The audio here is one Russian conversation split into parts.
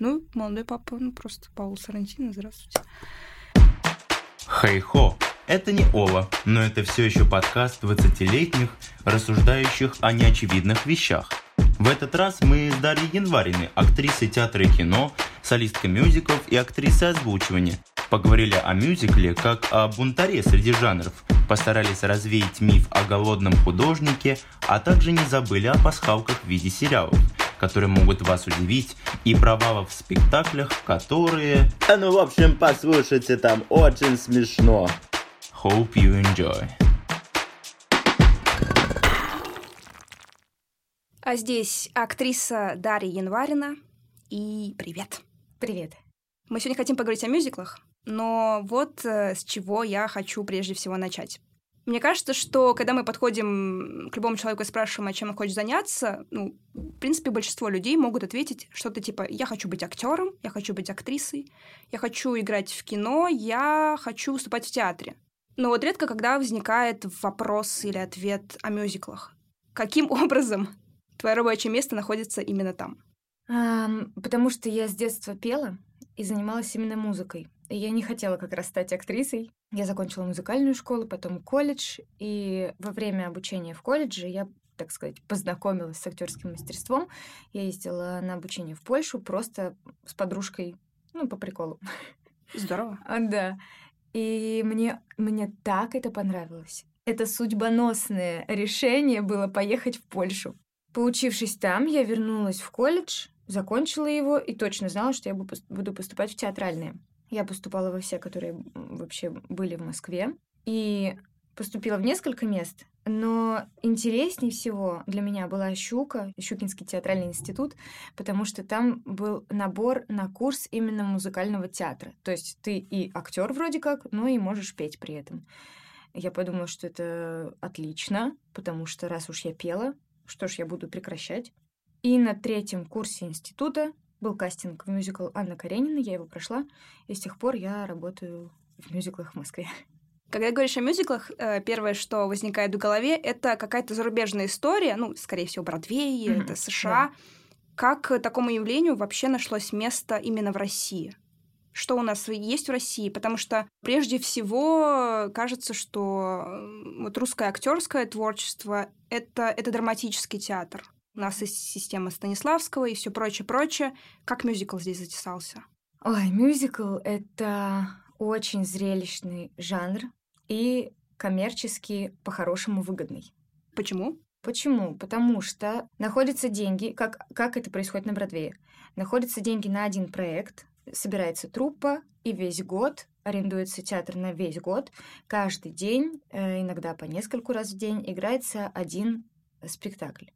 Ну, молодой папа, ну просто Паул Сарантино, здравствуйте. Хей-хо, это не Ола, но это все еще подкаст 20-летних, рассуждающих о неочевидных вещах. В этот раз мы с Дарьей Январиной, актрисой театра и кино, солисткой мюзиклов и актрисой озвучивания, поговорили о мюзикле как о бунтаре среди жанров, постарались развеять миф о голодном художнике, а также не забыли о пасхалках в виде сериалов, которые могут вас удивить, и провалов в спектаклях, которые... А ну, в общем, послушайте, там очень смешно. Hope you enjoy. А здесь актриса Дарья Январина. И привет. Привет. Мы сегодня хотим поговорить о мюзиклах, но вот э, с чего я хочу прежде всего начать. Мне кажется, что когда мы подходим к любому человеку и спрашиваем, о чем он хочет заняться, ну, в принципе, большинство людей могут ответить что-то типа «я хочу быть актером», «я хочу быть актрисой», «я хочу играть в кино», «я хочу выступать в театре». Но вот редко когда возникает вопрос или ответ о мюзиклах. Каким образом твое рабочее место находится именно там? Потому что я с детства пела и занималась именно музыкой. И я не хотела как раз стать актрисой. Я закончила музыкальную школу, потом колледж. И во время обучения в колледже я так сказать, познакомилась с актерским мастерством. Я ездила на обучение в Польшу просто с подружкой, ну, по приколу. Здорово. Да. И мне, мне так это понравилось. Это судьбоносное решение было поехать в Польшу. Поучившись там, я вернулась в колледж, закончила его и точно знала, что я буду поступать в театральные. Я поступала во все, которые вообще были в Москве. И поступила в несколько мест, но интереснее всего для меня была Щука, Щукинский театральный институт, потому что там был набор на курс именно музыкального театра. То есть ты и актер вроде как, но и можешь петь при этом. Я подумала, что это отлично, потому что раз уж я пела, что ж я буду прекращать. И на третьем курсе института был кастинг в мюзикл Анна Каренина, я его прошла, и с тех пор я работаю в мюзиклах в Москве. Когда говоришь о мюзиклах, э, первое, что возникает в голове, это какая-то зарубежная история, ну, скорее всего, Бродвей, mm-hmm. это США. Да. Как такому явлению вообще нашлось место именно в России? Что у нас есть в России? Потому что прежде всего кажется, что вот русское актерское творчество это, это драматический театр. У нас есть система Станиславского и все прочее, прочее. Как мюзикл здесь затесался? Ой, мюзикл — это очень зрелищный жанр и коммерчески по-хорошему выгодный. Почему? Почему? Потому что находятся деньги, как, как это происходит на Бродвее. Находятся деньги на один проект, собирается труппа, и весь год арендуется театр на весь год. Каждый день, э, иногда по нескольку раз в день, играется один спектакль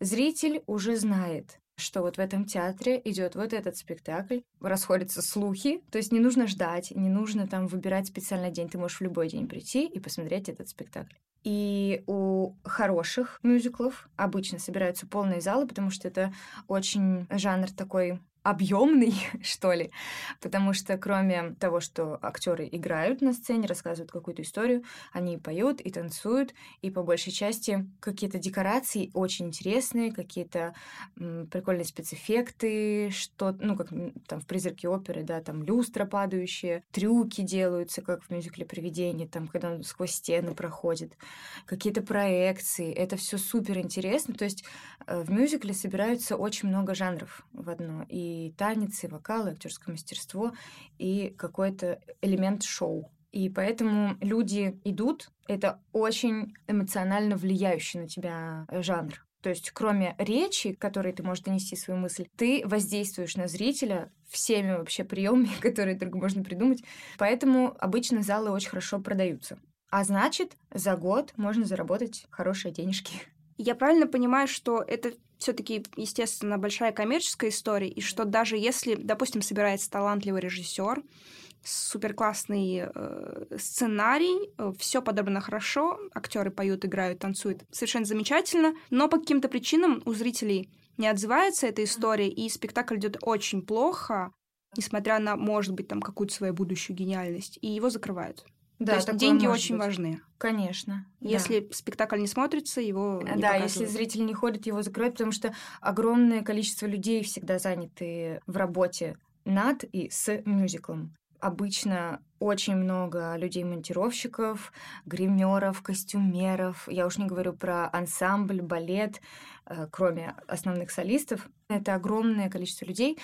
зритель уже знает, что вот в этом театре идет вот этот спектакль, расходятся слухи, то есть не нужно ждать, не нужно там выбирать специальный день, ты можешь в любой день прийти и посмотреть этот спектакль. И у хороших мюзиклов обычно собираются полные залы, потому что это очень жанр такой объемный, что ли, потому что кроме того, что актеры играют на сцене, рассказывают какую-то историю, они поют и танцуют, и по большей части какие-то декорации очень интересные, какие-то прикольные спецэффекты, что, ну, как там в «Призраке оперы», да, там люстра падающие, трюки делаются, как в мюзикле «Привидение», там, когда он сквозь стены проходит, какие-то проекции, это все супер интересно, то есть э, в мюзикле собираются очень много жанров в одно, и и танец, и вокал, и актерское мастерство, и какой-то элемент шоу. И поэтому люди идут, это очень эмоционально влияющий на тебя э, жанр. То есть, кроме речи, которой ты можешь донести свою мысль, ты воздействуешь на зрителя всеми вообще приемами, которые только можно придумать. Поэтому обычно залы очень хорошо продаются. А значит, за год можно заработать хорошие денежки. Я правильно понимаю, что это все-таки, естественно, большая коммерческая история, и что даже если, допустим, собирается талантливый режиссер, супер классный э, сценарий, э, все подобрано хорошо, актеры поют, играют, танцуют, совершенно замечательно, но по каким-то причинам у зрителей не отзывается эта история, и спектакль идет очень плохо, несмотря на, может быть, там какую-то свою будущую гениальность, и его закрывают. Да, То есть деньги очень быть. важны. Конечно. да. Если спектакль не смотрится, его не да, если показывают. зритель не ходит, его закроют, потому что огромное количество людей всегда заняты в работе над и с мюзиклом. Обычно очень много людей-монтировщиков, гримеров, костюмеров. Я уж не говорю про ансамбль, балет, э, кроме основных солистов. Это огромное количество людей,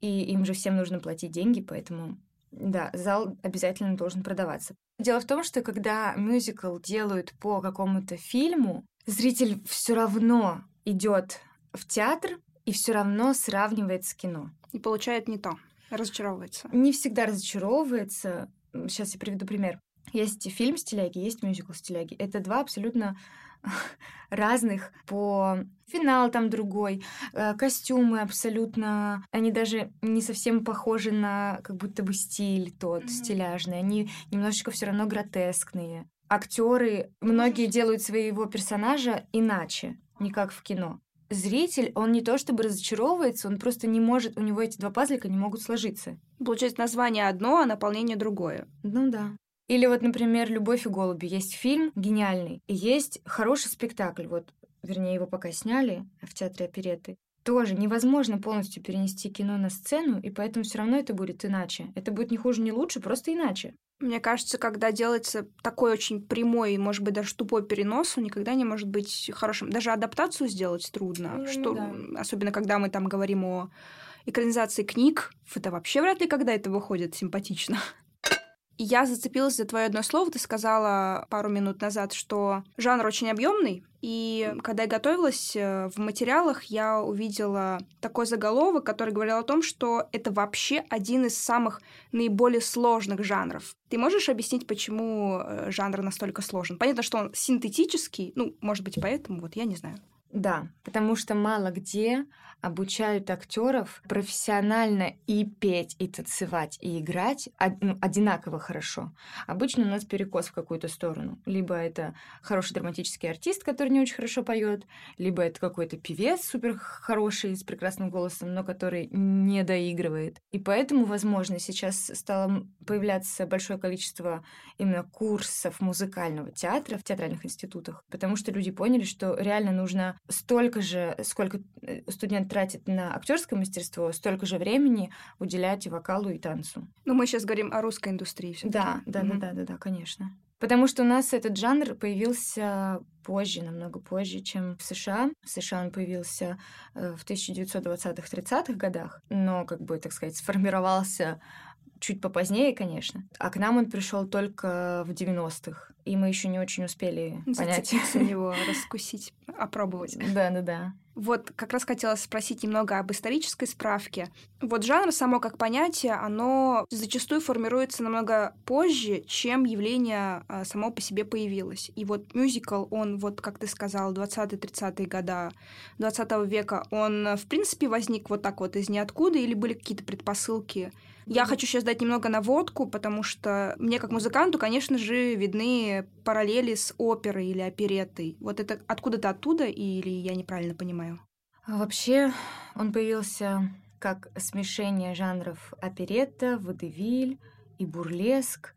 и им же всем нужно платить деньги, поэтому да, зал обязательно должен продаваться. Дело в том, что когда мюзикл делают по какому-то фильму, зритель все равно идет в театр и все равно сравнивает с кино. И получает не то. Разочаровывается. Не всегда разочаровывается. Сейчас я приведу пример. Есть фильм «Стиляги», есть мюзикл «Стиляги». Это два абсолютно разных по финал там другой, э, костюмы абсолютно, они даже не совсем похожи на как будто бы стиль тот Мгм. стиляжный, они немножечко все равно гротескные. Актеры, многие делают своего персонажа иначе, не как в кино. Зритель, он не то чтобы разочаровывается, он просто не может, у него эти два пазлика не могут сложиться. Получается, название одно, а наполнение другое. Ну да. Или вот, например, «Любовь и голуби». Есть фильм гениальный, и есть хороший спектакль. Вот, вернее, его пока сняли в театре опереты. Тоже невозможно полностью перенести кино на сцену, и поэтому все равно это будет иначе. Это будет не хуже, не лучше, просто иначе. Мне кажется, когда делается такой очень прямой, может быть, даже тупой перенос, он никогда не может быть хорошим. Даже адаптацию сделать трудно. Ну, что, да. Особенно, когда мы там говорим о экранизации книг. Это вообще вряд ли когда это выходит симпатично. Я зацепилась за твое одно слово. Ты сказала пару минут назад, что жанр очень объемный. И когда я готовилась э, в материалах, я увидела такой заголовок, который говорил о том, что это вообще один из самых наиболее сложных жанров. Ты можешь объяснить, почему э, жанр настолько сложен? Понятно, что он синтетический, ну, может быть, поэтому, вот я не знаю. Да, потому что мало где обучают актеров профессионально и петь, и танцевать, и играть ну, одинаково хорошо. Обычно у нас перекос в какую-то сторону. Либо это хороший драматический артист, который не очень хорошо поет, либо это какой-то певец супер хороший с прекрасным голосом, но который не доигрывает. И поэтому, возможно, сейчас стало появляться большое количество именно курсов музыкального театра в театральных институтах, потому что люди поняли, что реально нужно столько же, сколько э, студент тратит на актерское мастерство, столько же времени уделять и вокалу, и танцу. Ну, мы сейчас говорим о русской индустрии. Да, да, да, да, да, да, конечно. Потому что у нас этот жанр появился позже, намного позже, чем в США. В США он появился э, в 1920-30-х годах, но, как бы, так сказать, сформировался чуть попозднее, конечно. А к нам он пришел только в 90-х, и мы еще не очень успели понять. Зацепиться за него, раскусить, опробовать. Да, да, да. Вот как раз хотела спросить немного об исторической справке. Вот жанр само как понятие, оно зачастую формируется намного позже, чем явление а, само по себе появилось. И вот мюзикл, он, вот как ты сказал, 20-30-е года 20 века, он, в принципе, возник вот так вот из ниоткуда или были какие-то предпосылки? Я хочу сейчас дать немного наводку, потому что мне как музыканту, конечно же, видны параллели с оперой или опереттой. Вот это откуда-то оттуда или я неправильно понимаю? А Вообще, он появился как смешение жанров оперетта, водевиль и бурлеск,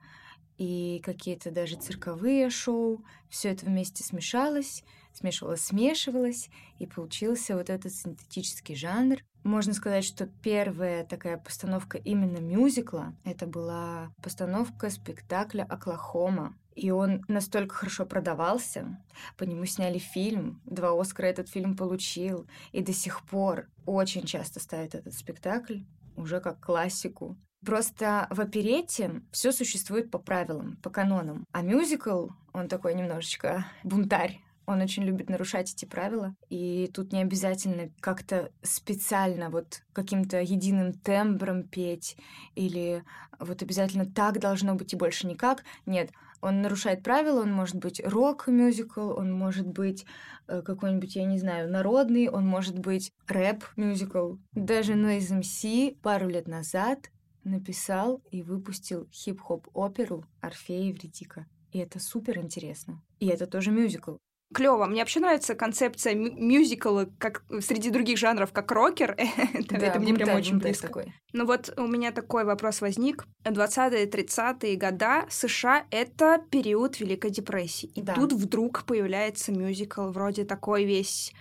и какие-то даже цирковые шоу. Все это вместе смешалось, смешивалось, смешивалось, и получился вот этот синтетический жанр. Можно сказать, что первая такая постановка именно мюзикла — это была постановка спектакля «Оклахома». И он настолько хорошо продавался, по нему сняли фильм, два Оскара этот фильм получил, и до сих пор очень часто ставят этот спектакль уже как классику. Просто в оперете все существует по правилам, по канонам. А мюзикл, он такой немножечко бунтарь. Он очень любит нарушать эти правила. И тут не обязательно как-то специально вот каким-то единым тембром петь или вот обязательно так должно быть и больше никак. Нет, он нарушает правила, он может быть рок-мюзикл, он может быть э, какой-нибудь, я не знаю, народный, он может быть рэп-мюзикл. Даже Noise MC пару лет назад написал и выпустил хип-хоп-оперу «Орфея Евредика». И это супер интересно. И это тоже мюзикл. Клево. Мне вообще нравится концепция мюзикла, как среди других жанров, как рокер. это, Да, это мне прям очень близко. такой. Ну вот у меня такой вопрос возник. 20-е, 30-е года США — это период Великой депрессии. И Да. тут вдруг появляется мюзикл, вроде такой весь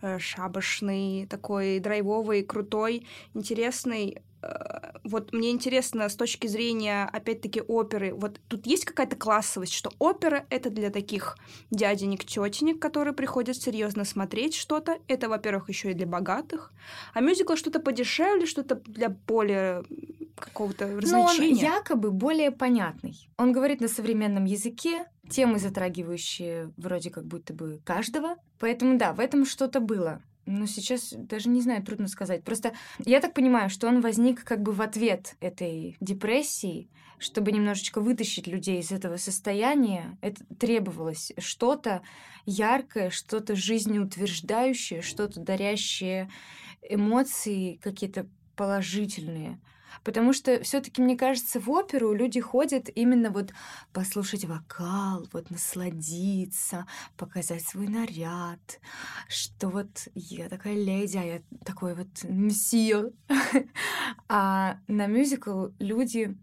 э, шабашный, такой драйвовый, крутой, интересный. Э, Вот мне интересно с точки зрения, опять-таки, оперы. Вот тут есть какая-то классовость, что опера — это для таких дяденек, тетенек, которые приходят серьезно смотреть что-то. Это, во-первых, еще и для богатых. А мюзикл что-то подешевле, что-то для более какого-то Но он развлечения. якобы более понятный. Он говорит на современном языке, темы затрагивающие вроде как будто бы каждого. Поэтому да, в этом что-то было. Но сейчас даже не знаю, трудно сказать. Просто я так понимаю, что он возник как бы в ответ этой депрессии, чтобы немножечко вытащить людей из этого состояния. Это требовалось что-то яркое, что-то жизнеутверждающее, что-то дарящее эмоции какие-то положительные. Потому что все-таки, мне кажется, в оперу люди ходят именно вот послушать вокал, вот насладиться, показать свой наряд, что вот я такая леди, а я такой вот месье. А на мюзикл люди...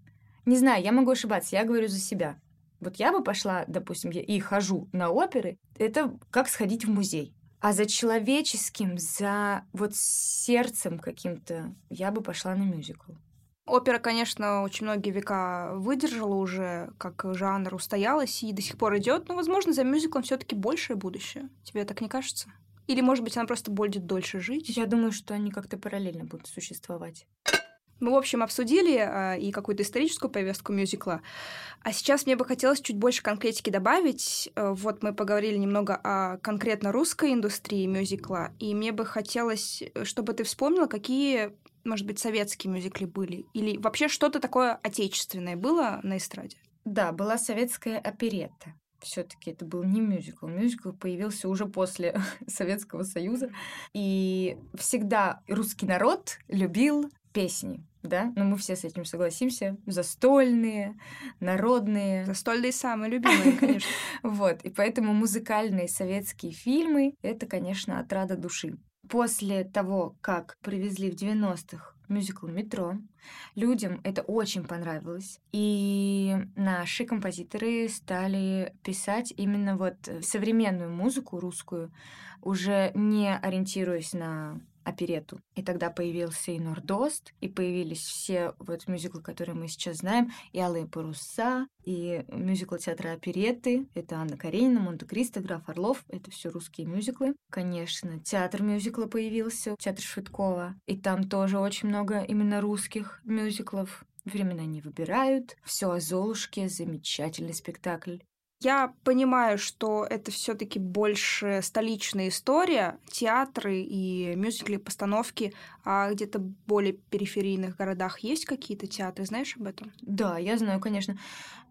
Не знаю, я могу ошибаться, я говорю за себя. Вот я бы пошла, допустим, я и хожу на оперы, это как сходить в музей. А за человеческим, за вот сердцем каким-то я бы пошла на мюзикл. Опера, конечно, очень многие века выдержала уже, как жанр устоялась и до сих пор идет, но, возможно, за мюзиклом все-таки большее будущее. Тебе так не кажется? Или, может быть, она просто будет дольше жить? Я думаю, что они как-то параллельно будут существовать. Мы, в общем, обсудили а, и какую-то историческую повестку мюзикла. А сейчас мне бы хотелось чуть больше конкретики добавить. Э, Вот мы поговорили немного о конкретно русской индустрии мюзикла, и мне бы хотелось, э, чтобы ты вспомнила, какие, может быть, советские мюзикли были, или вообще что-то такое отечественное было на эстраде. Да, была советская оперетта. Все-таки это был не мюзикл. Мюзикл появился уже после Советского Союза. И всегда русский народ любил песни, да? Но мы все с этим согласимся. Застольные, народные. Застольные самые любимые, конечно. Вот. И поэтому музыкальные советские фильмы — это, конечно, отрада души. После того, как привезли в 90-х мюзикл «Метро», людям это очень понравилось. И наши композиторы стали писать именно вот современную музыку русскую, уже не ориентируясь на оперету. И тогда появился и Нордост, и появились все вот мюзиклы, которые мы сейчас знаем, и «Алые паруса», и мюзикл театра опереты. Это Анна Каренина, Монте-Кристо, Граф Орлов. Это все русские мюзиклы. Конечно, театр мюзикла появился, театр Швидкова. И там тоже очень много именно русских мюзиклов. Времена не выбирают. Все о Золушке. Замечательный спектакль. Я понимаю, что это все-таки больше столичная история, театры и мюзикли, постановки, а где-то более периферийных городах есть какие-то театры, знаешь об этом? Да, я знаю, конечно.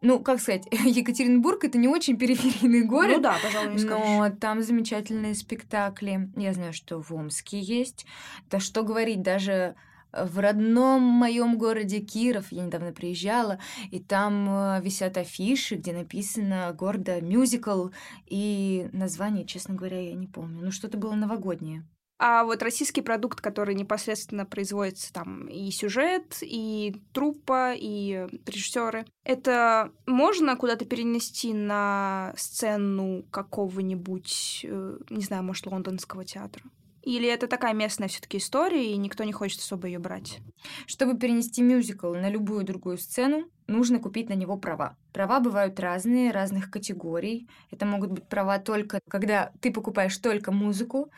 Ну, как сказать, Екатеринбург это не очень периферийный город. Ну да, пожалуй, не скажешь. Но там замечательные спектакли. Я знаю, что в Омске есть. Да что говорить, даже в родном моем городе Киров я недавно приезжала, и там э, висят афиши, где написано гордо мюзикл, и название, честно говоря, я не помню. Ну, что-то было новогоднее. А вот российский продукт, который непосредственно производится там и сюжет, и труппа, и режиссеры, это можно куда-то перенести на сцену какого-нибудь, э, не знаю, может, лондонского театра? Или это такая местная все-таки история, и никто не хочет особо ее брать? Чтобы перенести мюзикл на любую другую сцену, нужно купить на него права. Права бывают разные, разных категорий. Это могут быть права только, когда ты покупаешь только музыку,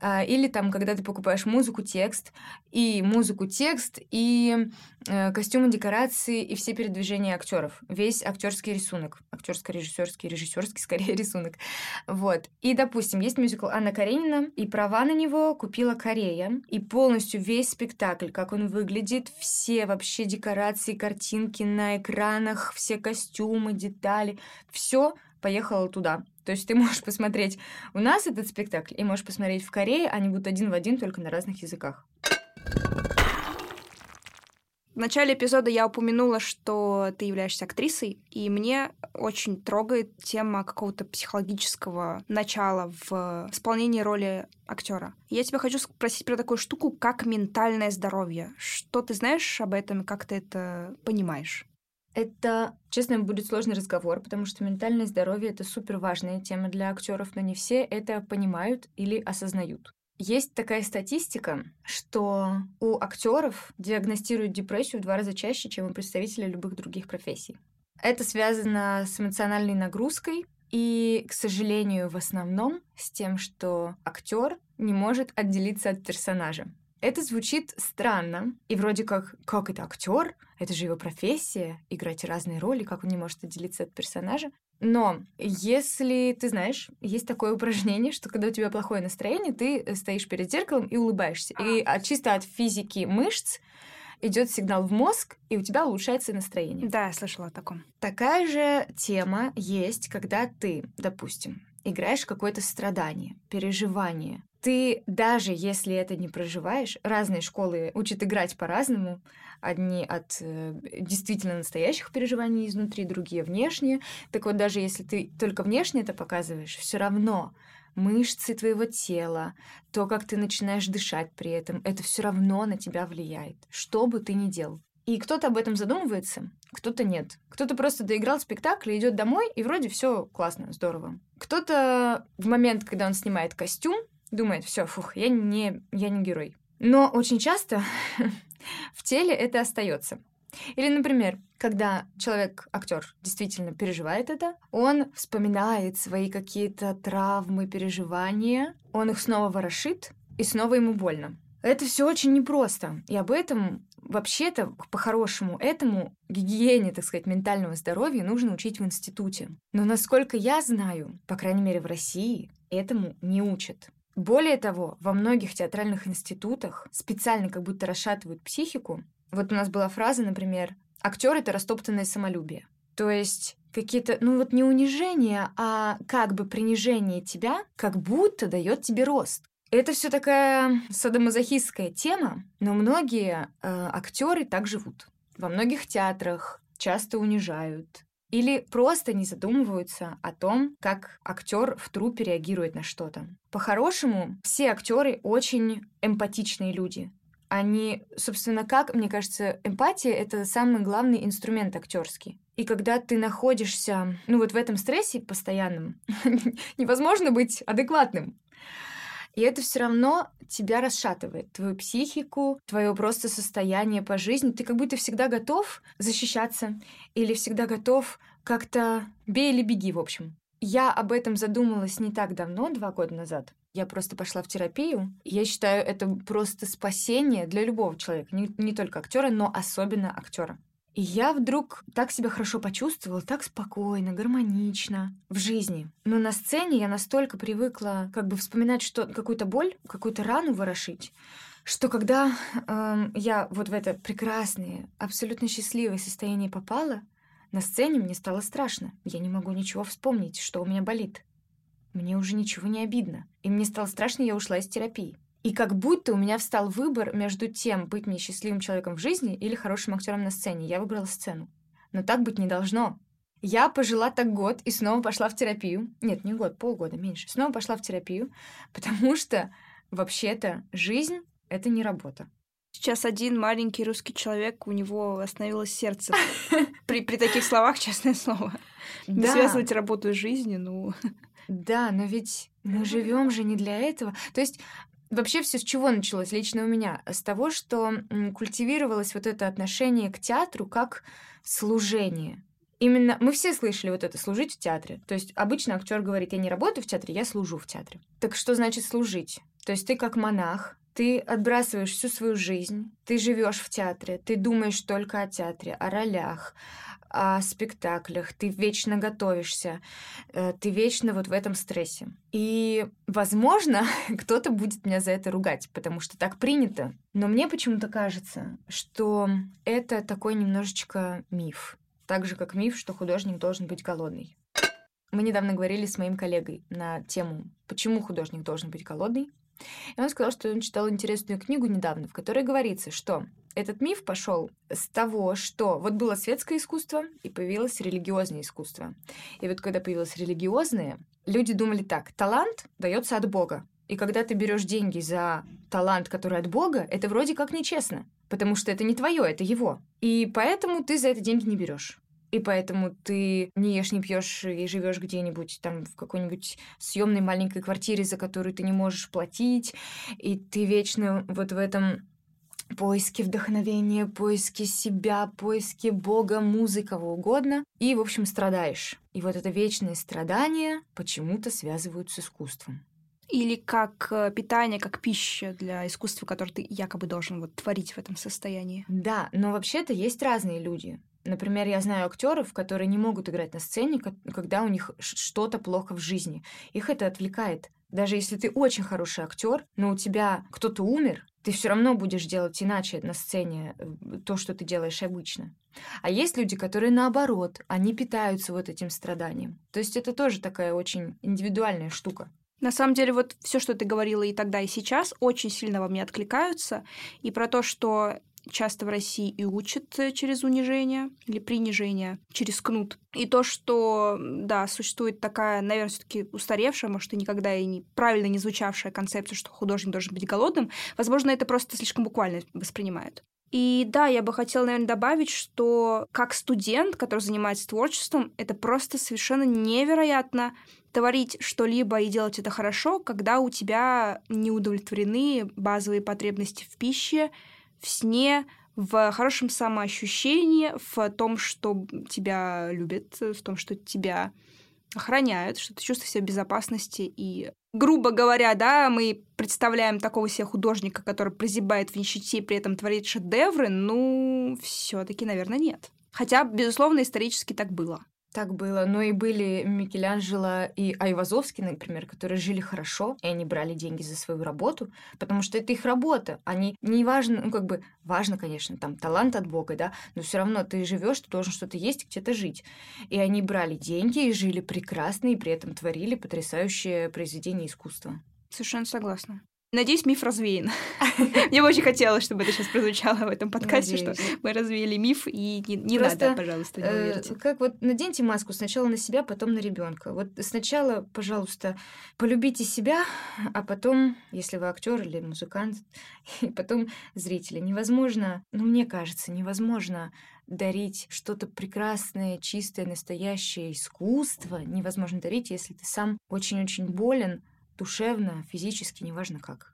а, или там, когда ты покупаешь музыку, текст, и музыку, текст, и э, костюмы, декорации, и все передвижения актеров. Весь актерский рисунок. Актерско-режиссерский, режиссерский скорее рисунок. Вот. И, допустим, есть мюзикл Анна Каренина, и права на него купила Корея. И полностью весь спектакль, как он выглядит, все вообще декорации, картинки на экранах, все костюмы, детали, все поехало туда. То есть ты можешь посмотреть у нас этот спектакль и можешь посмотреть в Корее, они будут один в один, только на разных языках. В начале эпизода я упомянула, что ты являешься актрисой, и мне очень трогает тема какого-то психологического начала в исполнении роли актера. Я тебя хочу спросить про такую штуку, как ментальное здоровье. Что ты знаешь об этом как ты это понимаешь? Это, честно, будет сложный разговор, потому что ментальное здоровье это супер важная тема для актеров, но не все это понимают или осознают. Есть такая статистика, что у актеров диагностируют депрессию в два раза чаще, чем у представителей любых других профессий. Это связано с эмоциональной нагрузкой и, к сожалению, в основном с тем, что актер не может отделиться от персонажа. Это звучит странно, и вроде как, как это актер? Это же его профессия, играть разные роли, как он не может отделиться от персонажа. Но если ты знаешь, есть такое упражнение, что когда у тебя плохое настроение, ты стоишь перед зеркалом и улыбаешься. И от, чисто от физики мышц идет сигнал в мозг, и у тебя улучшается настроение. Да, я слышала о таком. Такая же тема есть, когда ты, допустим, играешь какое-то страдание, переживание, ты даже если это не проживаешь, разные школы учат играть по-разному. Одни от э, действительно настоящих переживаний изнутри, другие внешние. Так вот, даже если ты только внешне это показываешь, все равно мышцы твоего тела, то, как ты начинаешь дышать при этом, это все равно на тебя влияет, что бы ты ни делал. И кто-то об этом задумывается, кто-то нет. Кто-то просто доиграл спектакль, идет домой, и вроде все классно, здорово. Кто-то в момент, когда он снимает костюм, думает, все, фух, я не, я не герой. Но очень часто в теле это остается. Или, например, когда человек, актер, действительно переживает это, он вспоминает свои какие-то травмы, переживания, он их снова ворошит, и снова ему больно. Это все очень непросто. И об этом вообще-то, по-хорошему, этому гигиене, так сказать, ментального здоровья нужно учить в институте. Но насколько я знаю, по крайней мере в России, этому не учат. Более того, во многих театральных институтах специально как будто расшатывают психику. Вот у нас была фраза, например, актер это растоптанное самолюбие. То есть какие-то, ну вот не унижение, а как бы принижение тебя, как будто дает тебе рост. Это все такая садомазохистская тема, но многие э, актеры так живут. Во многих театрах часто унижают, или просто не задумываются о том, как актер в трупе реагирует на что-то. По-хорошему, все актеры очень эмпатичные люди. Они, собственно, как, мне кажется, эмпатия — это самый главный инструмент актерский. И когда ты находишься, ну вот в этом стрессе постоянном, невозможно быть адекватным. И это все равно тебя расшатывает, твою психику, твое просто состояние по жизни. Ты как будто всегда готов защищаться или всегда готов как-то бей или беги, в общем. Я об этом задумалась не так давно, два года назад. Я просто пошла в терапию. Я считаю, это просто спасение для любого человека, не, не только актера, но особенно актера. И я вдруг так себя хорошо почувствовала, так спокойно, гармонично в жизни. Но на сцене я настолько привыкла как бы вспоминать что какую-то боль, какую-то рану ворошить, что когда э, я вот в это прекрасное, абсолютно счастливое состояние попала, на сцене мне стало страшно. Я не могу ничего вспомнить, что у меня болит. Мне уже ничего не обидно. И мне стало страшно, я ушла из терапии. И как будто у меня встал выбор между тем, быть мне счастливым человеком в жизни или хорошим актером на сцене. Я выбрала сцену. Но так быть не должно. Я пожила так год и снова пошла в терапию. Нет, не год, полгода, меньше. Снова пошла в терапию, потому что вообще-то жизнь — это не работа. Сейчас один маленький русский человек, у него остановилось сердце. При, при таких словах, честное слово. Да. связывать работу с жизнью, ну... Да, но ведь мы живем же не для этого. То есть Вообще все с чего началось лично у меня? С того, что культивировалось вот это отношение к театру как служение. Именно мы все слышали вот это служить в театре. То есть обычно актер говорит, я не работаю в театре, я служу в театре. Так что значит служить? То есть ты как монах, ты отбрасываешь всю свою жизнь, ты живешь в театре, ты думаешь только о театре, о ролях, о спектаклях, ты вечно готовишься, э, ты вечно вот в этом стрессе. И, возможно, кто-то будет меня за это ругать, потому что так принято. Но мне почему-то кажется, что это такой немножечко миф. Так же, как миф, что художник должен быть голодный. Мы недавно говорили с моим коллегой на тему, почему художник должен быть голодный. И он сказал, что он читал интересную книгу недавно, в которой говорится, что этот миф пошел с того, что вот было светское искусство и появилось религиозное искусство. И вот когда появилось религиозное, люди думали так, талант дается от Бога. И когда ты берешь деньги за талант, который от Бога, это вроде как нечестно, потому что это не твое, это его. И поэтому ты за это деньги не берешь. И поэтому ты не ешь, не пьешь и живешь где-нибудь там в какой-нибудь съемной маленькой квартире, за которую ты не можешь платить, и ты вечно вот в этом поиске вдохновения, поиске себя, поиске Бога, музыки, кого угодно, и, в общем, страдаешь. И вот это вечное страдание почему-то связывают с искусством. Или как э, питание, как пища для искусства, которое ты якобы должен вот творить в этом состоянии. Да, но вообще-то есть разные люди. Например, я знаю актеров, которые не могут играть на сцене, когда у них что-то плохо в жизни. Их это отвлекает. Даже если ты очень хороший актер, но у тебя кто-то умер, ты все равно будешь делать иначе на сцене э, то, что ты делаешь обычно. А есть люди, которые наоборот, они питаются вот этим страданием. То есть это тоже такая очень индивидуальная штука. На самом деле, вот все, что ты говорила и тогда, и сейчас, очень сильно во мне откликаются. И про то, что часто в России и учат э, через унижение или принижение, через кнут. И то, что, да, существует такая, наверное, все таки устаревшая, может, и никогда и не, правильно не звучавшая концепция, что художник должен быть голодным, возможно, это просто слишком буквально воспринимают. И да, я бы хотела, наверное, добавить, что как студент, который занимается творчеством, это просто совершенно невероятно творить что-либо и делать это хорошо, когда у тебя не удовлетворены базовые потребности в пище, в сне, в хорошем самоощущении, в том, что тебя любят, в том, что тебя охраняют, что ты чувствуешь себя в безопасности. И, грубо говоря, да, мы представляем такого себе художника, который прозябает в нищете при этом творит шедевры, ну, все таки наверное, нет. Хотя, безусловно, исторически так было. Так было. Но и были Микеланджело и Айвазовский, например, которые жили хорошо, и они брали деньги за свою работу, потому что это их работа. Они не важно, ну как бы важно, конечно, там талант от Бога, да, но все равно ты живешь, ты должен что-то есть, где-то жить. И они брали деньги и жили прекрасно, и при этом творили потрясающее произведение искусства. Совершенно согласна. Надеюсь, миф развеян. Мне бы очень хотелось, чтобы это сейчас прозвучало в этом подкасте, что мы развеяли миф, и не, не Просто, надо, пожалуйста, не э, верьте. Как вот наденьте маску сначала на себя, потом на ребенка. Вот сначала, пожалуйста, полюбите себя, а потом, если вы актер или музыкант, и потом зрители. Невозможно, ну, мне кажется, невозможно дарить что-то прекрасное, чистое, настоящее искусство невозможно дарить, если ты сам очень-очень болен, душевно, физически, неважно как.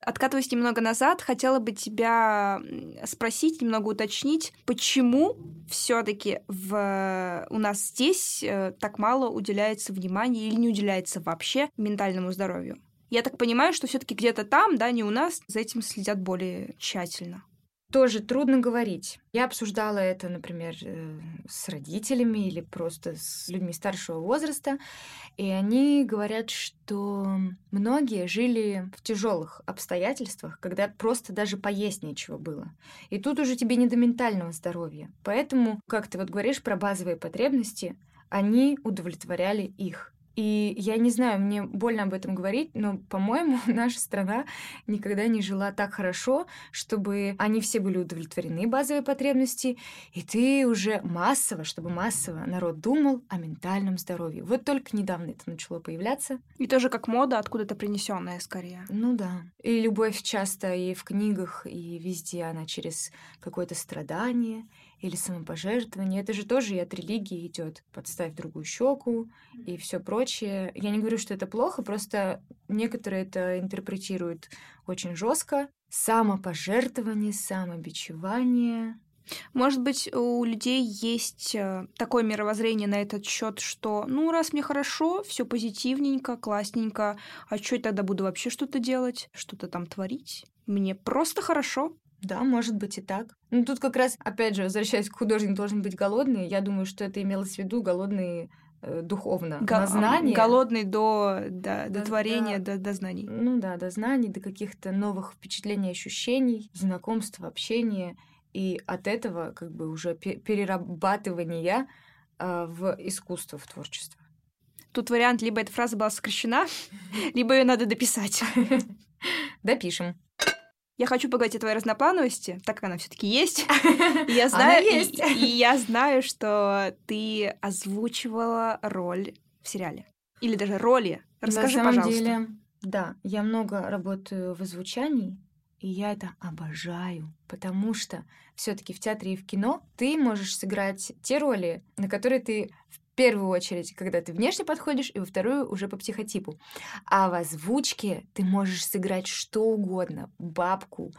Откатываясь немного назад, хотела бы тебя спросить, немного уточнить, почему все-таки в... у нас здесь э, так мало уделяется внимания или не уделяется вообще ментальному здоровью? Я так понимаю, что все-таки где-то там, да, не у нас, за этим следят более тщательно тоже трудно говорить. Я обсуждала это, например, э, с родителями или просто с людьми старшего возраста, и они говорят, что многие жили в тяжелых обстоятельствах, когда просто даже поесть нечего было. И тут уже тебе не до ментального здоровья. Поэтому, как ты вот говоришь про базовые потребности, они удовлетворяли их. И я не знаю, мне больно об этом говорить, но, по-моему, наша страна никогда не жила так хорошо, чтобы они все были удовлетворены, базовые потребности, и ты уже массово, чтобы массово народ думал о ментальном здоровье. Вот только недавно это начало появляться. И тоже как мода, откуда-то принесенная скорее. Ну да. И любовь часто и в книгах, и везде она через какое-то страдание, или самопожертвование. Это же тоже и от религии идет. Подставь другую щеку и все прочее. Я не говорю, что это плохо, просто некоторые это интерпретируют очень жестко. Самопожертвование, самобичевание. Может быть, у людей есть э, такое мировоззрение на этот счет, что, ну, раз мне хорошо, все позитивненько, классненько, а что я тогда буду вообще что-то делать, что-то там творить? Мне просто хорошо. Да, может быть и так. Ну, тут как раз, опять же, возвращаясь к художник должен быть голодный, я думаю, что это имелось в виду голодный э, духовно, Го- на знания. Голодный до, до, до, до творения, до, до знаний. Ну да, до знаний, до каких-то новых впечатлений, ощущений, знакомств, общения. И от этого как бы уже перерабатывания э, в искусство, в творчество. Тут вариант, либо эта фраза была сокращена, либо ее надо дописать. Допишем. Я хочу поговорить о твоей разноплановости, так как она все-таки есть. И я знаю, есть. И, и я знаю, что ты озвучивала роль в сериале. Или даже роли. Расскажи, На самом пожалуйста. деле, да, я много работаю в озвучании, и я это обожаю, потому что все-таки в театре и в кино ты можешь сыграть те роли, на которые ты в первую очередь, когда ты внешне подходишь, и во вторую уже по психотипу. А в озвучке ты можешь сыграть что угодно. Бабку,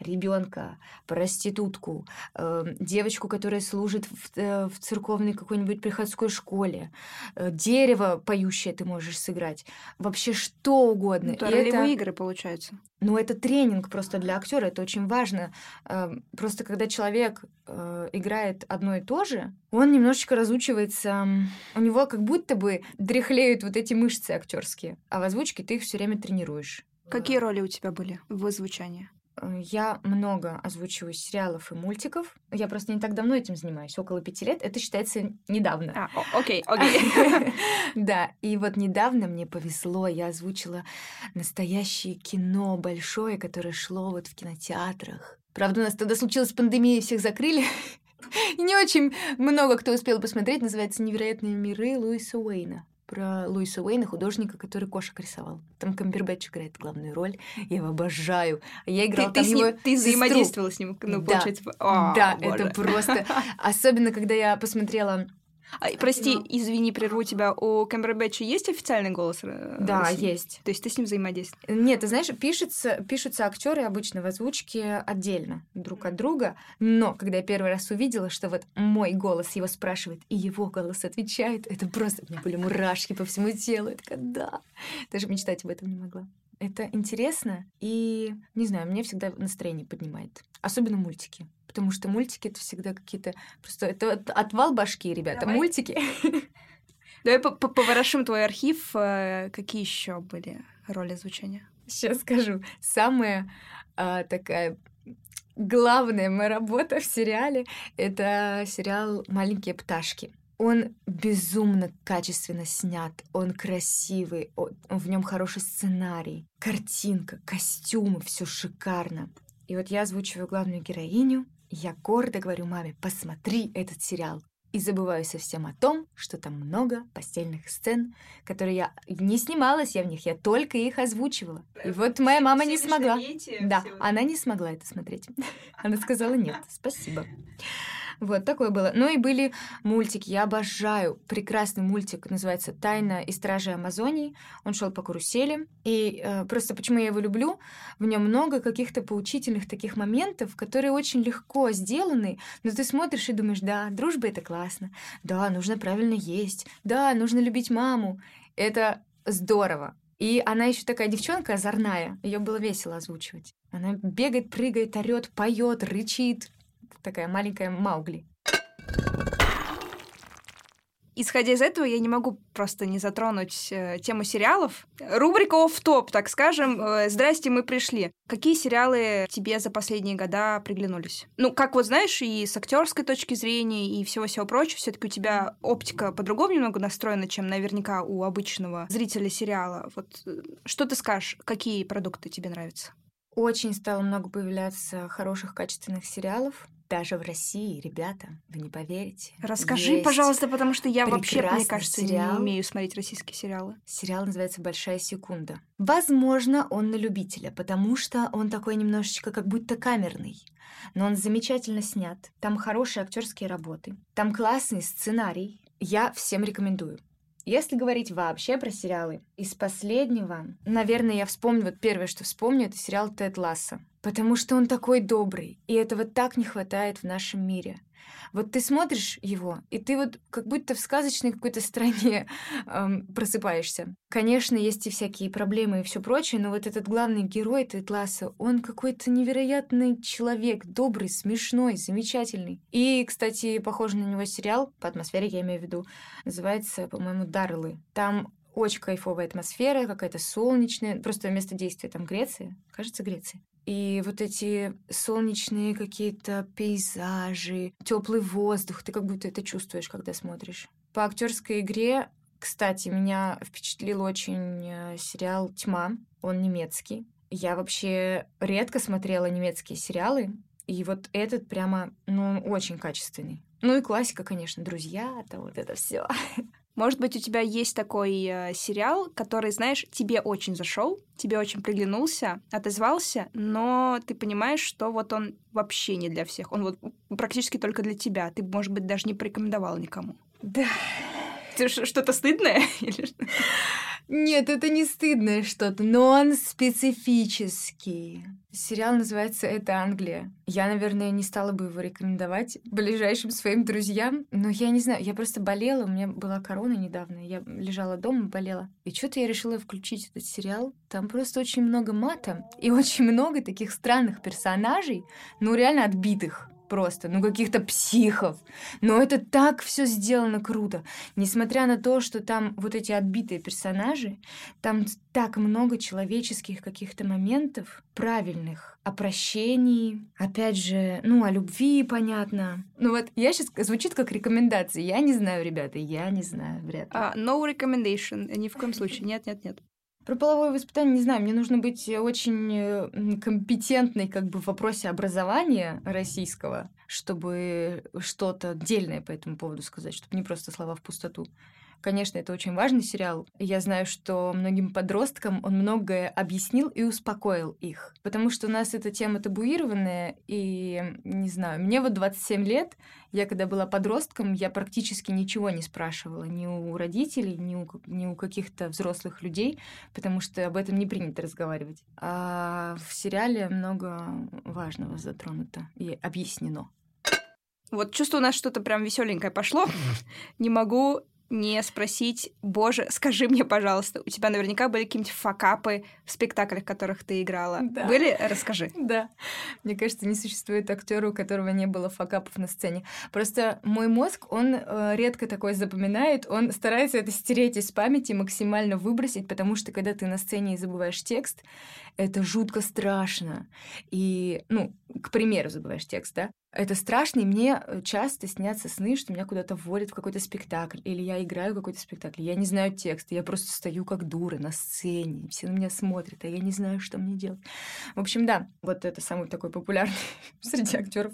ребенка, проститутку, э, девочку, которая служит в, э, в церковной какой-нибудь приходской школе, э, дерево поющее ты можешь сыграть. Вообще что угодно. Ну, Это ролевые это- игры, получается. ну, это тренинг просто для актера, это очень важно. Э, Просто когда человек э, играет одно и то же, он немножечко разучивается, у него как будто бы дряхлеют вот эти мышцы актерские, а в озвучке ты их все время тренируешь. Какие роли у тебя были в озвучании? Э, Я много озвучиваю сериалов и мультиков. Я просто не так давно этим занимаюсь, около пяти лет. Это считается недавно. А, окей, окей. Да, и вот недавно мне повезло, я озвучила настоящее кино большое, которое шло вот в кинотеатрах. Правда, у нас тогда случилась пандемия, всех закрыли. И не очень много кто успел посмотреть. Называется «Невероятные миры» Луиса Уэйна. Про Луиса Уэйна, художника, который кошек рисовал. Там Камбербэтч играет главную роль. Я его обожаю. А Я Ты, играла ты там с его ним, ты взаимодействовала с ним, ну, Да. получается. А, да, боже. это просто... Особенно, когда я посмотрела А, прости, извини, прерву тебя. У Камбербэтча есть официальный голос? э, Да, России? есть. То есть ты с ним взаимодействуешь? Нет, ты знаешь, пишется, пишутся актеры обычно в озвучке отдельно друг от друга, но когда я первый раз увидела, что вот мой голос его спрашивает, и его голос отвечает, это просто... У меня были мурашки по всему телу. Я такая, да. Даже мечтать об этом не могла. Это интересно и, не знаю, мне всегда настроение поднимает. Особенно мультики. Потому что мультики — это всегда какие-то... Просто это от- отвал башки, ребята. Давай. Мультики. Давай по- по- поворошим твой архив. э, Какие еще были роли звучания? Сейчас скажу. Самая а, такая главная моя работа в сериале — это сериал «Маленькие пташки». Он безумно качественно снят, он красивый, о- в нем хороший сценарий, картинка, костюмы, все шикарно. И вот я озвучиваю главную героиню, я гордо говорю маме, посмотри этот сериал. И забываю совсем о том, что там много постельных сцен, которые я не снималась я в них, я только их озвучивала. И вот моя мама не смогла. Да, она не смогла это смотреть. Она сказала нет, спасибо. Вот такое было. Ну и были мультики. Я обожаю прекрасный мультик, называется «Тайна и стражи Амазонии». Он шел по карусели. И э, просто почему я его люблю, в нем много каких-то поучительных таких моментов, которые очень легко сделаны, но ты смотришь и думаешь, да, дружба — это классно, да, нужно правильно есть, да, нужно любить маму. Это здорово. И она еще такая девчонка озорная. Ее было весело озвучивать. Она бегает, прыгает, орет, поет, рычит. Такая маленькая Маугли. Исходя из этого, я не могу просто не затронуть э, тему сериалов. Рубрика оф топ так скажем. Э, Здрасте, мы пришли. Какие сериалы тебе за последние года приглянулись? Ну, как вот знаешь, и с актерской точки зрения, и всего-всего прочего, все таки у тебя оптика по-другому немного настроена, чем наверняка у обычного зрителя сериала. Вот э, что ты скажешь, какие продукты тебе нравятся? Очень стало много появляться хороших, качественных сериалов. Даже в России, ребята, вы не поверите. Расскажи, пожалуйста, потому что я вообще, мне кажется, сериал. не умею смотреть российские сериалы. Сериал называется «Большая секунда». Возможно, он на любителя, потому что он такой немножечко как будто камерный. Но он замечательно снят. Там хорошие актерские работы. Там классный сценарий. Я всем рекомендую. Если говорить вообще про сериалы, из последнего, наверное, я вспомню, вот первое, что вспомню, это сериал «Тед Ласса». Потому что он такой добрый, и этого так не хватает в нашем мире. Вот ты смотришь его, и ты вот как будто в сказочной какой-то стране эм, просыпаешься. Конечно, есть и всякие проблемы и все прочее, но вот этот главный герой Тед Ласса, он какой-то невероятный человек, добрый, смешной, замечательный. И, кстати, похож на него сериал, по атмосфере я имею в виду, называется, по-моему, «Дарлы». Там очень кайфовая атмосфера, какая-то солнечная. Просто место действия там Греция. Кажется, Греция. И вот эти солнечные какие-то пейзажи, теплый воздух, ты как будто это чувствуешь, когда смотришь. По актерской игре Кстати, меня впечатлил очень э, сериал «Тьма». Он немецкий. Я вообще редко смотрела немецкие сериалы, и вот этот прямо, ну, очень качественный. Ну и классика, конечно, друзья, это вот это все. Может быть, у тебя есть такой э, сериал, который, знаешь, тебе очень зашел, тебе очень приглянулся, отозвался, но ты понимаешь, что вот он вообще не для всех. Он вот практически только для тебя. Ты, может быть, даже не порекомендовал никому. Да. Что-то стыдное? Нет, это не стыдное что-то, но он специфический. Сериал называется «Это Англия». Я, наверное, не стала бы его рекомендовать ближайшим своим друзьям, но я не знаю, я просто болела, у меня была корона недавно, я лежала дома, болела. И что-то я решила включить этот сериал. Там просто очень много мата и очень много таких странных персонажей, ну реально отбитых просто, ну каких-то психов. Но это так все сделано круто. Несмотря на то, что там вот эти отбитые персонажи, там так много человеческих каких-то моментов правильных. О прощении, опять же, ну, о любви, понятно. Ну вот, я сейчас звучит как рекомендация. Я не знаю, ребята, я не знаю, вряд ли. Uh, no recommendation, ни в коем случае. Нет, нет, нет. Про половое воспитание не знаю, мне нужно быть очень компетентной как бы в вопросе образования российского, чтобы что-то дельное по этому поводу сказать, чтобы не просто слова в пустоту. Конечно, это очень важный сериал. Я знаю, что многим подросткам он многое объяснил и успокоил их. Потому что у нас эта тема табуированная, и, не знаю, мне вот 27 лет, я когда была подростком, я практически ничего не спрашивала ни у родителей, ни у, ни у каких-то взрослых людей, потому что об этом не принято разговаривать. А в сериале много важного затронуто и объяснено. Вот чувствую, у нас что-то прям веселенькое пошло. Не могу не спросить, боже, скажи мне, пожалуйста, у тебя наверняка были какие-нибудь факапы в спектаклях, в которых ты играла. Да. Были? Расскажи. Да. Мне кажется, не существует актера, у которого не было факапов на сцене. Просто мой мозг, он э, редко такое запоминает, он старается это стереть из памяти, максимально выбросить, потому что когда ты на сцене и забываешь текст, это жутко страшно. И, ну, к примеру, забываешь текст, да? Это страшно, и мне э, часто снятся сны, что меня куда-то вводят в какой-то спектакль, или я играю какой-то спектакль, я не знаю текста, я просто стою как дура на сцене, все на меня смотрят, а я не знаю, что мне делать. В общем, да, вот это самый такой популярный среди актеров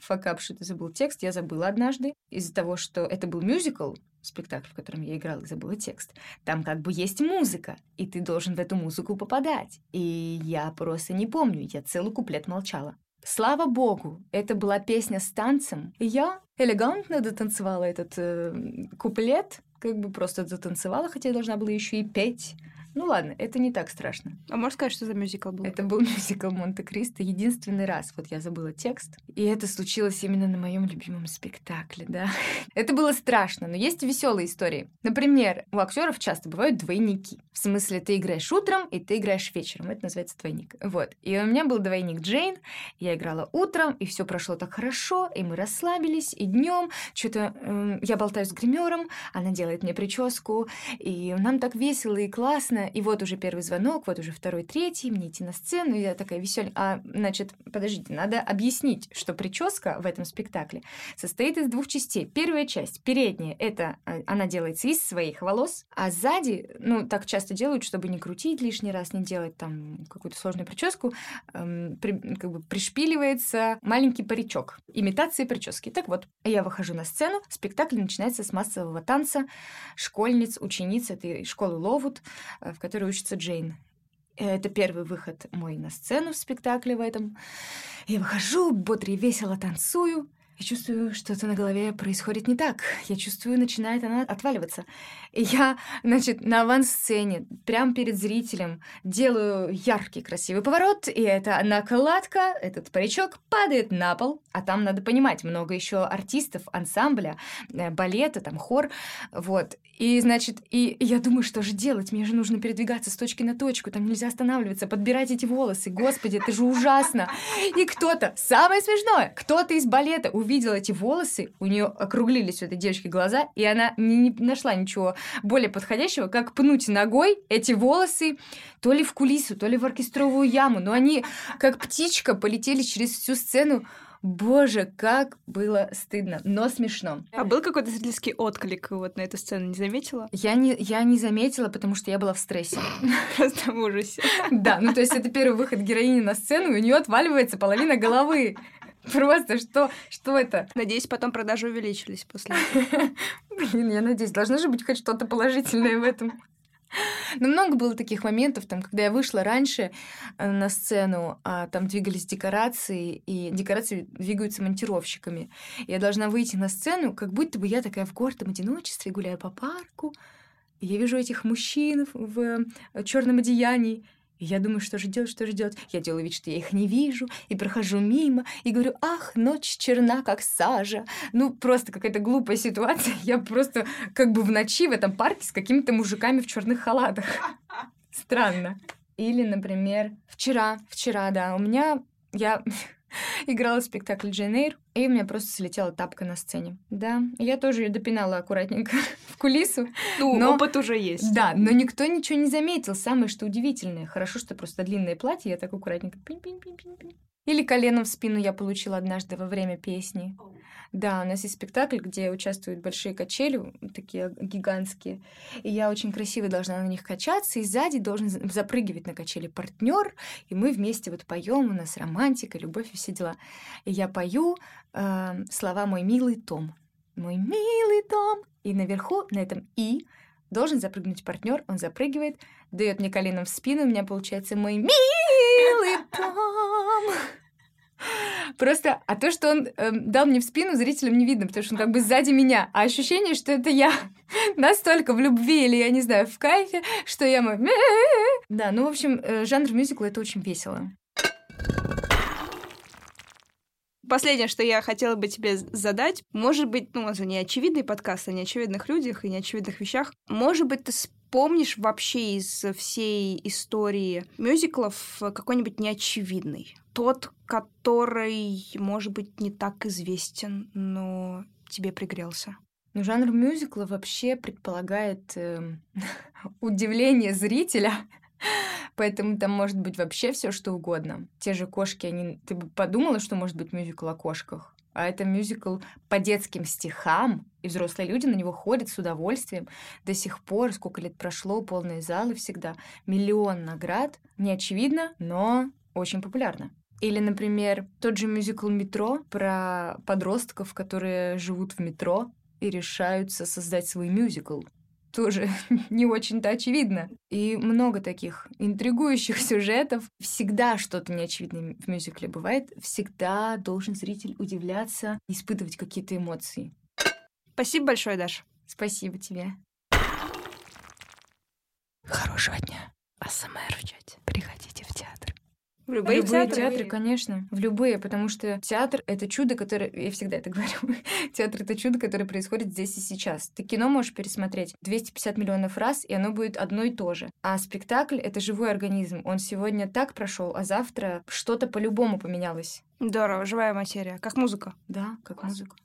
факап, что ты забыл текст, я забыла однажды из-за того, что это был мюзикл, спектакль, в котором я играла и забыла текст, там как бы есть музыка, и ты должен в эту музыку попадать. И я просто не помню, я целый куплет молчала. Слава богу, это была песня с танцем. Я элегантно дотанцевала этот э, куплет, как бы просто дотанцевала, хотя я должна была еще и петь. Ну ладно, это не так страшно. А можешь сказать, что за мюзикл был? Это был мюзикл Монте-Кристо. Единственный раз вот я забыла текст. И это случилось именно на моем любимом спектакле, да. это было страшно, но есть веселые истории. Например, у актеров часто бывают двойники. В смысле, ты играешь утром, и ты играешь вечером. Это называется двойник. Вот. И у меня был двойник Джейн. Я играла утром, и все прошло так хорошо, и мы расслабились, и днем что-то э, я болтаю с гримером, она делает мне прическу, и нам так весело и классно, и вот уже первый звонок, вот уже второй, третий, мне идти на сцену, я такая веселая. А, значит, подождите, надо объяснить, что прическа в этом спектакле состоит из двух частей. Первая часть, передняя, это а, она делается из своих волос, а сзади, ну, так часто делают, чтобы не крутить лишний раз, не делать там какую-то сложную прическу, эм, при, как бы пришпиливается маленький паричок, имитация прически. Так вот, я выхожу на сцену, спектакль начинается с массового танца школьниц, учениц этой школы Ловут, э, в которой учится Джейн. Это первый выход мой на сцену в спектакле в этом. Я выхожу, бодро и весело танцую. Я чувствую, что-то на голове происходит не так. Я чувствую, начинает она отваливаться. И я, значит, на авансцене, прямо перед зрителем, делаю яркий, красивый поворот, и эта накладка, этот паричок падает на пол. А там, надо понимать, много еще артистов, ансамбля, э, балета, там, хор. Вот. И, значит, и я думаю, что же делать? Мне же нужно передвигаться с точки на точку, там нельзя останавливаться, подбирать эти волосы. Господи, это же ужасно. И кто-то, самое смешное, кто-то из балета увидел увидела эти волосы, у нее округлились у этой девочки глаза, и она не, не нашла ничего более подходящего, как пнуть ногой эти волосы то ли в кулису, то ли в оркестровую яму, но они как птичка полетели через всю сцену Боже, как было стыдно, но смешно. А был какой-то зрительский отклик вот на эту сцену, не заметила? Я не, я не заметила, потому что я была в стрессе. Просто в ужасе. Да, ну то есть это первый выход героини на сцену, и у нее отваливается половина головы. Просто что, что это? Надеюсь, потом продажи увеличились после этого. Блин, я надеюсь, должно же быть хоть что-то положительное в этом. Но много было таких моментов, там, когда я вышла раньше э, на сцену, а там двигались декорации, и декорации двигаются монтировщиками. Я должна выйти на сцену, как будто бы я такая в гордом одиночестве гуляю по парку, я вижу этих мужчин в черном одеянии, я думаю, что же что же. Я делаю вид, что я их не вижу, и прохожу мимо, и говорю, ах, ночь черна, как сажа. Ну, просто какая-то глупая ситуация. Я просто как бы в ночи в этом парке с какими-то мужиками в черных халатах. Странно. Или, например, вчера, вчера, да, у меня я играла спектакль Джейн Эйр, и у меня просто слетела тапка на сцене. Да, я тоже ее допинала аккуратненько в кулису. Ну, но... опыт уже есть. Да, но никто ничего не заметил. Самое что удивительное. Хорошо, что просто длинное платье, я так аккуратненько пинь-пинь-пинь-пинь. Или коленом в спину я получила однажды во время песни. Да, у нас есть спектакль, где участвуют большие качели, такие гигантские. И я очень красиво должна на них качаться, и сзади должен запрыгивать на качели партнер, и мы вместе вот поем, у нас романтика, любовь и все дела. И я пою э, слова «Мой милый Том». «Мой милый Том». И наверху, на этом «и», должен запрыгнуть партнер, он запрыгивает, дает мне коленом в спину, у меня получается «Мой милый Том». Просто, а то, что он э, дал мне в спину, зрителям не видно, потому что он как бы сзади меня. А ощущение, что это я настолько в любви или, я не знаю, в кайфе, что я мой... Да, ну, в общем, э, жанр мюзикла — это очень весело. Последнее, что я хотела бы тебе задать, может быть, ну, это не очевидный подкаст о неочевидных людях и неочевидных вещах. Может быть, ты помнишь вообще из всей истории мюзиклов какой-нибудь неочевидный? Тот, который, может быть, не так известен, но тебе пригрелся. Ну, жанр мюзикла вообще предполагает э, удивление зрителя, поэтому там может быть вообще все что угодно. Те же кошки, они... Ты бы подумала, что может быть мюзикл о кошках? А это мюзикл по детским стихам, и взрослые люди на него ходят с удовольствием. До сих пор, сколько лет прошло, полные залы всегда, миллион наград. Не очевидно, но очень популярно. Или, например, тот же мюзикл «Метро» про подростков, которые живут в метро и решаются создать свой мюзикл тоже не очень-то очевидно. И много таких интригующих сюжетов. Всегда что-то неочевидное в мюзикле бывает. Всегда должен зритель удивляться, испытывать какие-то эмоции. Спасибо большое, Даша. Спасибо тебе. Хорошего дня. АСМР в чате. Приходите в театр. В любые, любые театры? театры, конечно. В любые, потому что театр — это чудо, которое... Я всегда это говорю. театр — это чудо, которое происходит здесь и сейчас. Ты кино можешь пересмотреть 250 миллионов раз, и оно будет одно и то же. А спектакль — это живой организм. Он сегодня так прошел, а завтра что-то по-любому поменялось. Здорово, живая материя. Как музыка. Да, как Класс. музыка.